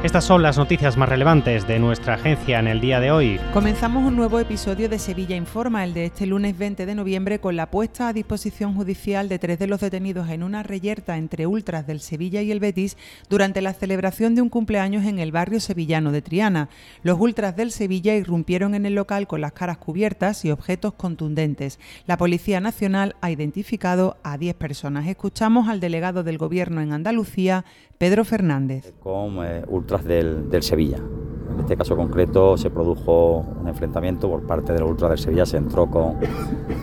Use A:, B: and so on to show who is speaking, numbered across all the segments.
A: Estas son las noticias más relevantes de nuestra agencia en el día de hoy.
B: Comenzamos un nuevo episodio de Sevilla Informa, el de este lunes 20 de noviembre, con la puesta a disposición judicial de tres de los detenidos en una reyerta entre ultras del Sevilla y el Betis durante la celebración de un cumpleaños en el barrio sevillano de Triana. Los ultras del Sevilla irrumpieron en el local con las caras cubiertas y objetos contundentes. La Policía Nacional ha identificado a 10 personas. Escuchamos al delegado del Gobierno en Andalucía, Pedro Fernández.
C: Con eh, ultras del, Sevilla. En este caso concreto se produjo un enfrentamiento por parte del ultra del Sevilla, se entró con,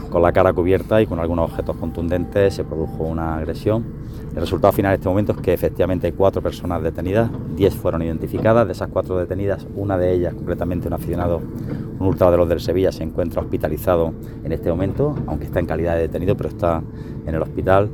C: con la cara cubierta y con algunos objetos contundentes, se produjo una agresión. El resultado final en este momento es que efectivamente hay cuatro personas detenidas, diez fueron identificadas, de esas cuatro detenidas, una de ellas, concretamente un aficionado, un ultra de los del Sevilla, se encuentra hospitalizado en este momento, aunque está en calidad de detenido, pero está en el hospital.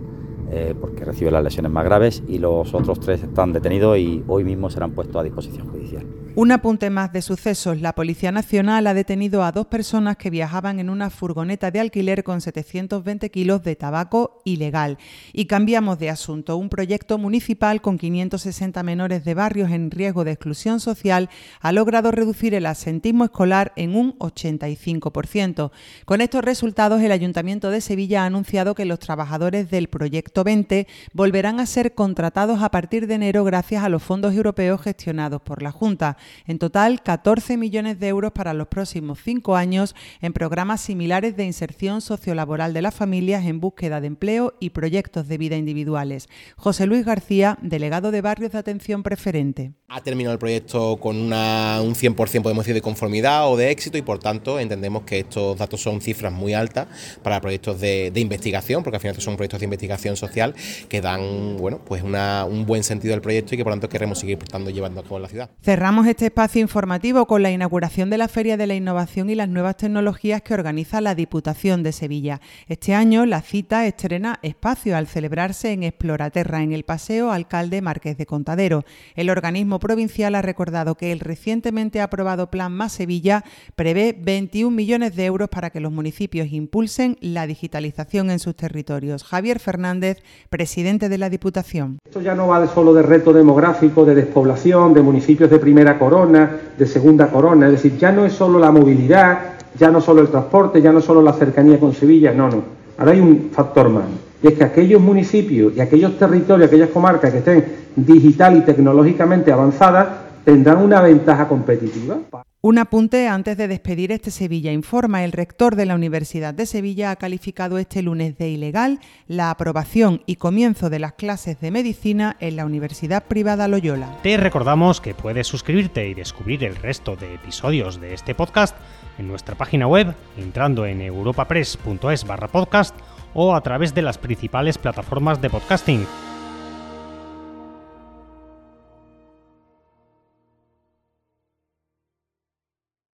C: Eh, porque recibe las lesiones más graves y los otros tres están detenidos y hoy mismo serán puestos a disposición judicial.
B: Un apunte más de sucesos. La Policía Nacional ha detenido a dos personas que viajaban en una furgoneta de alquiler con 720 kilos de tabaco ilegal. Y cambiamos de asunto. Un proyecto municipal con 560 menores de barrios en riesgo de exclusión social ha logrado reducir el asentismo escolar en un 85%. Con estos resultados, el Ayuntamiento de Sevilla ha anunciado que los trabajadores del proyecto 20 volverán a ser contratados a partir de enero gracias a los fondos europeos gestionados por la Junta. En total, 14 millones de euros para los próximos cinco años en programas similares de inserción sociolaboral de las familias en búsqueda de empleo y proyectos de vida individuales. José Luis García, delegado de Barrios de Atención Preferente.
D: Ha terminado el proyecto con un 100% podemos decir de conformidad o de éxito y por tanto entendemos que estos datos son cifras muy altas para proyectos de, investigación, porque al final son proyectos de investigación social que dan bueno, pues un buen sentido al proyecto y que por tanto queremos seguir llevando a cabo en la ciudad.
B: Cerramos este espacio informativo con la inauguración de la Feria de la Innovación y las Nuevas Tecnologías que organiza la Diputación de Sevilla. Este año la cita estrena espacio al celebrarse en Exploraterra, en el Paseo Alcalde Márquez de Contadero. El organismo provincial ha recordado que el recientemente aprobado Plan Más Sevilla prevé 21 millones de euros para que los municipios impulsen la digitalización en sus territorios. Javier Fernández, presidente de la Diputación.
E: Esto ya no va solo de reto demográfico, de despoblación, de municipios de primera corona, de segunda corona, es decir, ya no es solo la movilidad, ya no solo el transporte, ya no solo la cercanía con Sevilla, no, no. Ahora hay un factor más, y es que aquellos municipios y aquellos territorios, aquellas comarcas que estén digital y tecnológicamente avanzadas, tendrán una ventaja competitiva.
B: Un apunte antes de despedir este Sevilla Informa. El rector de la Universidad de Sevilla ha calificado este lunes de ilegal la aprobación y comienzo de las clases de medicina en la Universidad Privada Loyola.
A: Te recordamos que puedes suscribirte y descubrir el resto de episodios de este podcast en nuestra página web entrando en europapress.es barra podcast o a través de las principales plataformas de podcasting